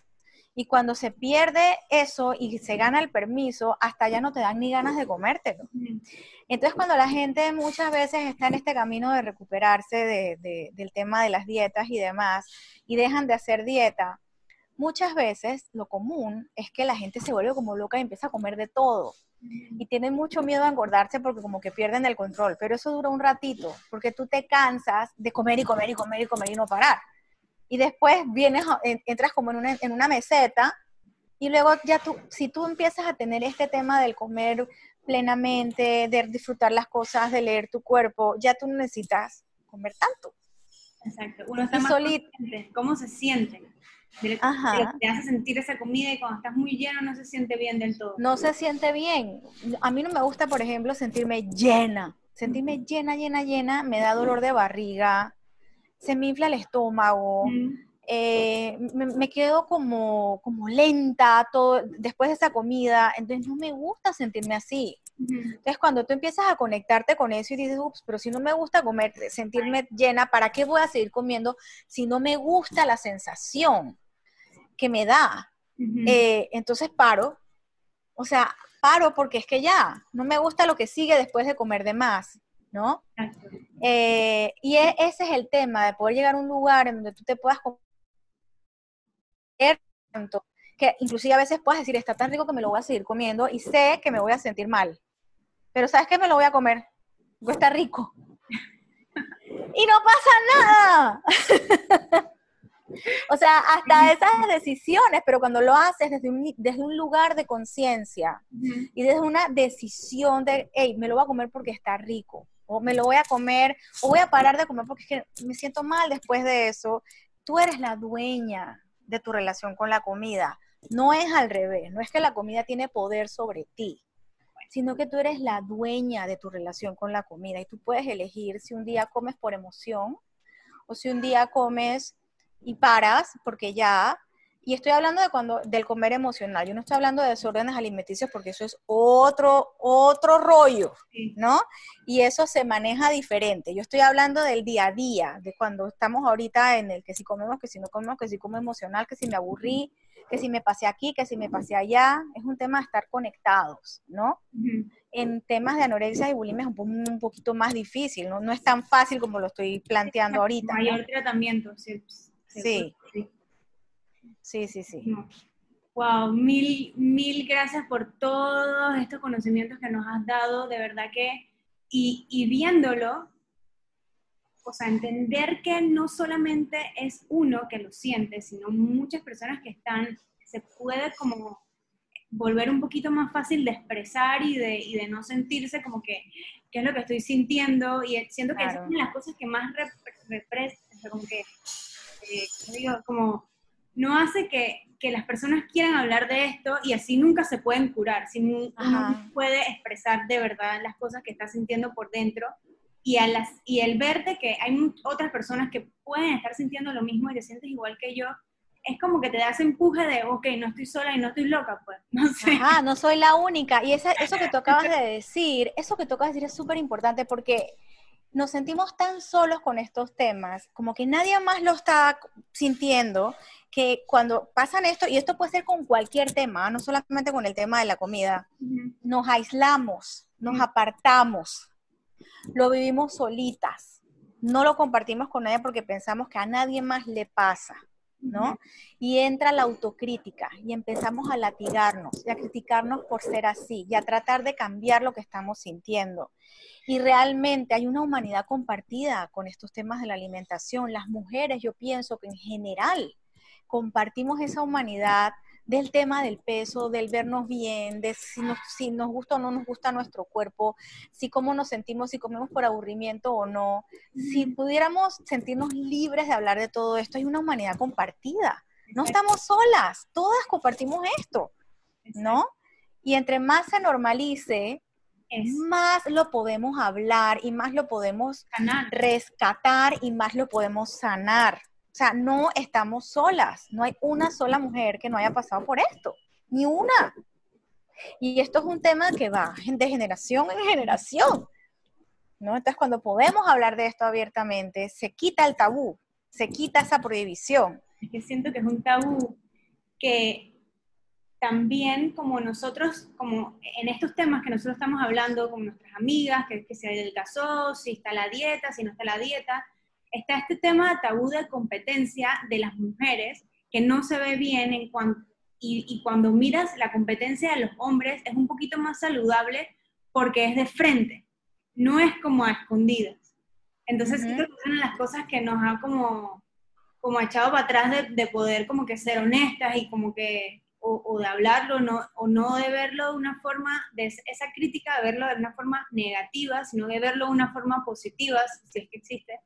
Y cuando se pierde eso y se gana el permiso, hasta ya no te dan ni ganas de comértelo. Entonces, cuando la gente muchas veces está en este camino de recuperarse del tema de las dietas y demás, y dejan de hacer dieta, muchas veces lo común es que la gente se vuelve como loca y empieza a comer de todo. Y tienen mucho miedo a engordarse porque como que pierden el control, pero eso dura un ratito, porque tú te cansas de comer y comer y comer y comer y no parar y después vienes, entras como en una, en una meseta y luego ya tú, si tú empiezas a tener este tema del comer plenamente, de disfrutar las cosas, de leer tu cuerpo, ya tú no necesitas comer tanto. Exacto, uno está más solito. ¿Cómo se siente? Ajá. Te hace sentir esa comida y cuando estás muy lleno no se siente bien del todo. No se siente bien. A mí no me gusta, por ejemplo, sentirme llena. Sentirme llena, llena, llena, me da dolor de barriga, se me infla el estómago, eh, me, quedo como, como lenta todo, después de esa comida, entonces no me gusta sentirme así. Entonces cuando tú empiezas a conectarte con eso y dices, ups, pero si no me gusta comer, sentirme llena, ¿para qué voy a seguir comiendo si no me gusta la sensación que me da? Eh, entonces paro, o sea, paro porque es que ya, no me gusta lo que sigue después de comer de más. ¿No? Eh, y e, ese es el tema, de poder llegar a un lugar en donde tú te puedas comer tanto, que inclusive a veces puedas decir, está tan rico que me lo voy a seguir comiendo y sé que me voy a sentir mal. Pero ¿sabes qué? Me lo voy a comer. Porque está rico. y no pasa nada. o sea, hasta esas decisiones, pero cuando lo haces desde un, desde un lugar de conciencia y desde una decisión de, hey, me lo voy a comer porque está rico o me lo voy a comer, o voy a parar de comer porque me siento mal después de eso. Tú eres la dueña de tu relación con la comida. No es al revés, no es que la comida tiene poder sobre ti, sino que tú eres la dueña de tu relación con la comida y tú puedes elegir si un día comes por emoción o si un día comes y paras porque ya y estoy hablando de cuando del comer emocional. Yo no estoy hablando de desórdenes alimenticios porque eso es otro otro rollo, ¿no? Y eso se maneja diferente. Yo estoy hablando del día a día, de cuando estamos ahorita en el que si comemos, que si no comemos, que si como emocional, que si me aburrí, que si me pasé aquí, que si me pasé allá. Es un tema de estar conectados, ¿no? En temas de anorexia y bulimia es un, poquito más difícil, ¿no? No es tan fácil como lo estoy planteando ahorita. Mayor tratamiento, sí. Sí. Sí, sí, sí. Wow, mil, mil gracias por todos estos conocimientos que nos has dado, de verdad que, y, y viéndolo, o sea, entender que no solamente es uno que lo siente, sino muchas personas que están, se puede como volver un poquito más fácil de expresar y de, y de no sentirse como que, ¿qué es lo que estoy sintiendo? Y siento que esas son las cosas que más representan, como que, eh, digo, como no hace que, las personas quieran hablar de esto y así nunca se pueden curar, si uno puede expresar de verdad las cosas que está sintiendo por dentro y, a las, y el verte que hay otras personas que pueden estar sintiendo lo mismo y te sientes igual que yo, es como que te das empuje de, ok, no estoy sola y no estoy loca, pues, no sé. Ah, no soy la única. Y eso que tú acabas de decir, eso que tú acabas de decir es súper importante porque nos sentimos tan solos con estos temas, como que nadie más lo está sintiendo, que cuando pasan esto, y esto puede ser con cualquier tema, no solamente con el tema de la comida, nos aislamos, nos apartamos, lo vivimos solitas, no lo compartimos con nadie porque pensamos que a nadie más le pasa. ¿No? Y entra la autocrítica y empezamos a latigarnos y a criticarnos por ser así y a tratar de cambiar lo que estamos sintiendo. Y realmente hay una humanidad compartida con estos temas de la alimentación. Las mujeres, yo pienso que en general compartimos esa humanidad del tema del peso, del vernos bien, de si nos, si nos gusta o no nos gusta nuestro cuerpo, si cómo nos sentimos, si comemos por aburrimiento o no. Si pudiéramos sentirnos libres de hablar de todo esto, hay una humanidad compartida. No estamos solas, todas compartimos esto, ¿no? Y entre más se normalice, más lo podemos hablar y más lo podemos rescatar y más lo podemos sanar. O sea, no estamos solas, no hay una sola mujer que no haya pasado por esto, ni una. Y esto es un tema que va de generación en generación. ¿no? Entonces, cuando podemos hablar de esto abiertamente, se quita el tabú, se quita esa prohibición. Que siento que es un tabú que también como nosotros, como en estos temas que nosotros estamos hablando con nuestras amigas, que, que se adelgazó, si está la dieta, si no está la dieta, está este tema tabú de competencia de las mujeres que no se ve bien en cuanto, y, cuando miras la competencia de los hombres es un poquito más saludable porque es de frente, no es como a escondidas. Entonces, uh -huh. son las cosas que nos ha como, como echado para atrás de, de poder como que ser honestas y como que o, de hablarlo no, o no de verlo de una forma, de esa crítica, de verlo de una forma negativa, sino de verlo de una forma positiva, si es que existe,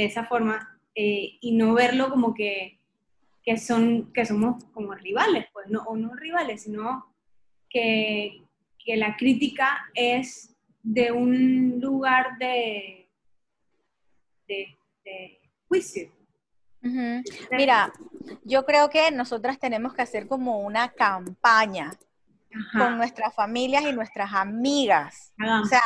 de esa forma eh, y no verlo como que, que, son, que somos como rivales, pues, no, o no rivales, sino que, que la crítica es de un lugar de, de, juicio. Mira, yo creo que nosotras tenemos que hacer como una campaña con nuestras familias y nuestras amigas. O sea,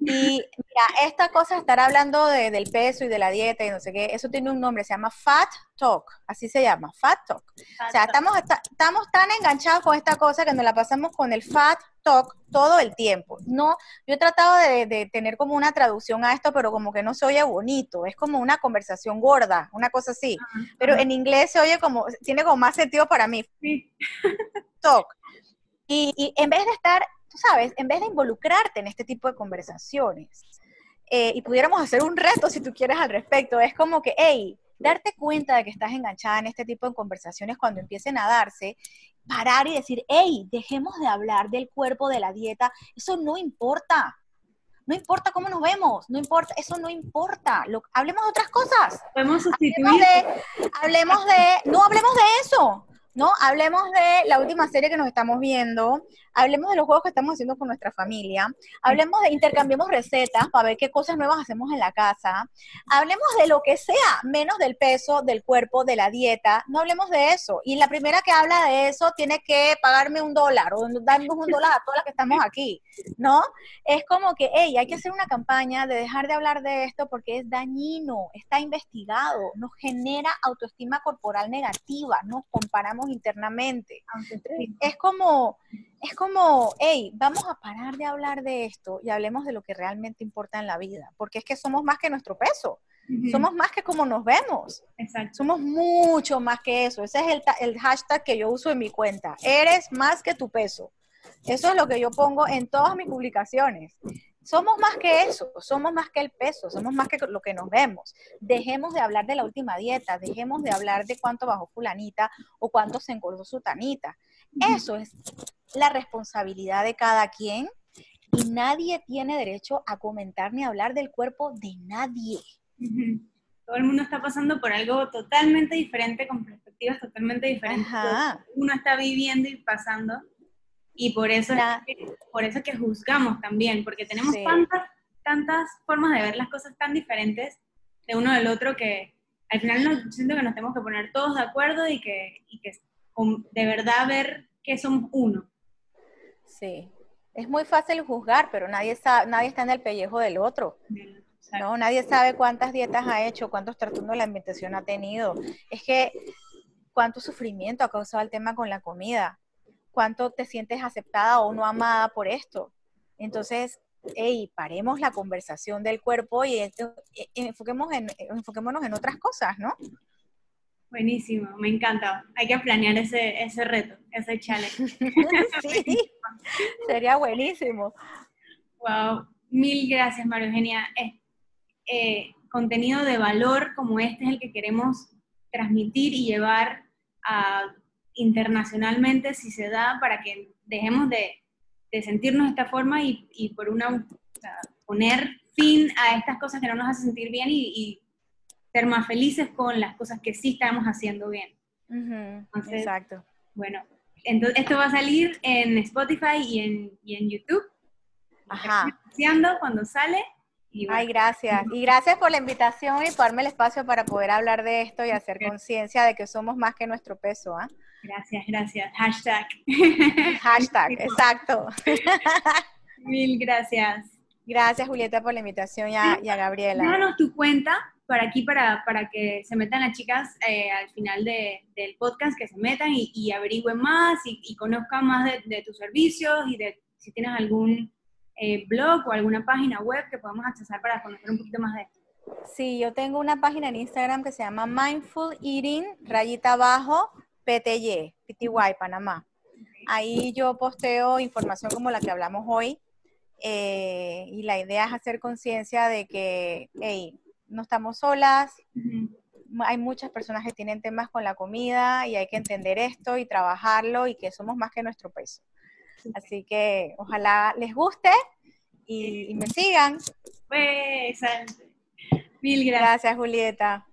y mira, esta cosa estar hablando de, del peso y de la dieta y no sé qué, eso tiene un nombre, se llama Fat Talk, así se llama, Fat Talk. o sea, estamos, estamos tan enganchados con esta cosa que nos la pasamos con el Fat Talk todo el tiempo. No, yo he tratado de, de, tener como una traducción a esto, pero como que no se oye bonito, es como una conversación gorda, una cosa así. Pero en inglés se oye como, tiene como más sentido para mí. Sí. Talk. Y, y en vez de estar tú sabes, en vez de involucrarte en este tipo de conversaciones, eh, y pudiéramos hacer un reto si tú quieres al respecto, es como que, hey, darte cuenta de que estás enganchada en este tipo de conversaciones cuando empiecen a darse, parar y decir, hey, dejemos de hablar del cuerpo, de la dieta, eso no importa. No importa cómo nos vemos, no importa, eso no importa. Lo, hablemos de otras cosas. Podemos sustituir. Hablemos de, hablemos de, no hablemos de eso, ¿no? Hablemos de la última serie que nos estamos viendo, hablemos de los juegos que estamos haciendo con nuestra familia, hablemos de, intercambiemos recetas para ver qué cosas nuevas hacemos en la casa, hablemos de lo que sea, menos del peso, del cuerpo, de la dieta, no hablemos de eso. Y la primera que habla de eso tiene que pagarme un dólar o darnos un dólar a todas las que estamos aquí, ¿no? Es como que, hey, hay que hacer una campaña de dejar de hablar de esto porque es dañino, está investigado, nos genera autoestima corporal negativa, nos comparamos internamente. Es como, es como, hey, vamos a parar de hablar de esto y hablemos de lo que realmente importa en la vida, porque es que somos más que nuestro peso. Somos más que como nos vemos. Somos mucho más que eso. Ese es el, el hashtag que yo uso en mi cuenta. Eres más que tu peso. Eso es lo que yo pongo en todas mis publicaciones. Somos más que eso, somos más que el peso, somos más que lo que nos vemos. Dejemos de hablar de la última dieta, dejemos de hablar de cuánto bajó fulanita o cuánto se engordó su tanita. Eso es la responsabilidad de cada quien y nadie tiene derecho a comentar ni hablar del cuerpo de nadie. Todo el mundo está pasando por algo totalmente diferente, con perspectivas totalmente diferentes. Uno está viviendo y pasando y por eso, es que, por eso que juzgamos también, porque tenemos tantas, tantas formas de ver las cosas tan diferentes de uno del otro que al final no, siento que nos tenemos que poner todos de acuerdo y que, y que de verdad ver que somos uno. Sí, es muy fácil juzgar, pero nadie, sabe, nadie está en el pellejo del otro. No, nadie sabe cuántas dietas ha hecho, cuántos trastornos de la alimentación ha tenido. Es que cuánto sufrimiento ha causado el tema con la comida cuánto te sientes aceptada o no amada por esto. Entonces, hey, paremos la conversación del cuerpo y e, enfoquemos en, enfoquémonos en otras cosas, ¿no? Buenísimo, me encanta. Hay que planear ese, ese reto, ese challenge. sí, sería buenísimo. Wow, mil gracias, María Eugenia. Eh, contenido de valor como este es el que queremos transmitir y llevar a internacionalmente si se da para que dejemos de, sentirnos de esta forma y, por una, poner fin a estas cosas que no nos hacen sentir bien y, ser más felices con las cosas que sí estamos haciendo bien. Exacto. Bueno, entonces esto va a salir en Spotify y en, y en YouTube. Ajá. Cuando sale. Ay, gracias. Y gracias por la invitación y por darme el espacio para poder hablar de esto y hacer conciencia de que somos más que nuestro peso. ¿ah? Gracias, gracias. Hashtag. Hashtag, exacto. Mil gracias. Gracias, Julieta, por la invitación y a, Gabriela. Déjanos tu cuenta para aquí, para, para que se metan las chicas eh, al final del podcast, que se metan y, averigüen más y, conozcan más de, tus servicios y de si tienes algún eh, blog o alguna página web que podamos accesar para conocer un poquito más de esto. Sí, yo tengo una página en Instagram que se llama Mindful Eating, rayita abajo, PTY, PTY, Panamá. Ahí yo posteo información como la que hablamos hoy eh, y la idea es hacer conciencia de que, hey, no estamos solas, hay muchas personas que tienen temas con la comida y hay que entender esto y trabajarlo y que somos más que nuestro peso. Así que ojalá les guste y, me sigan. Pues, Mil gracias. Gracias, Julieta.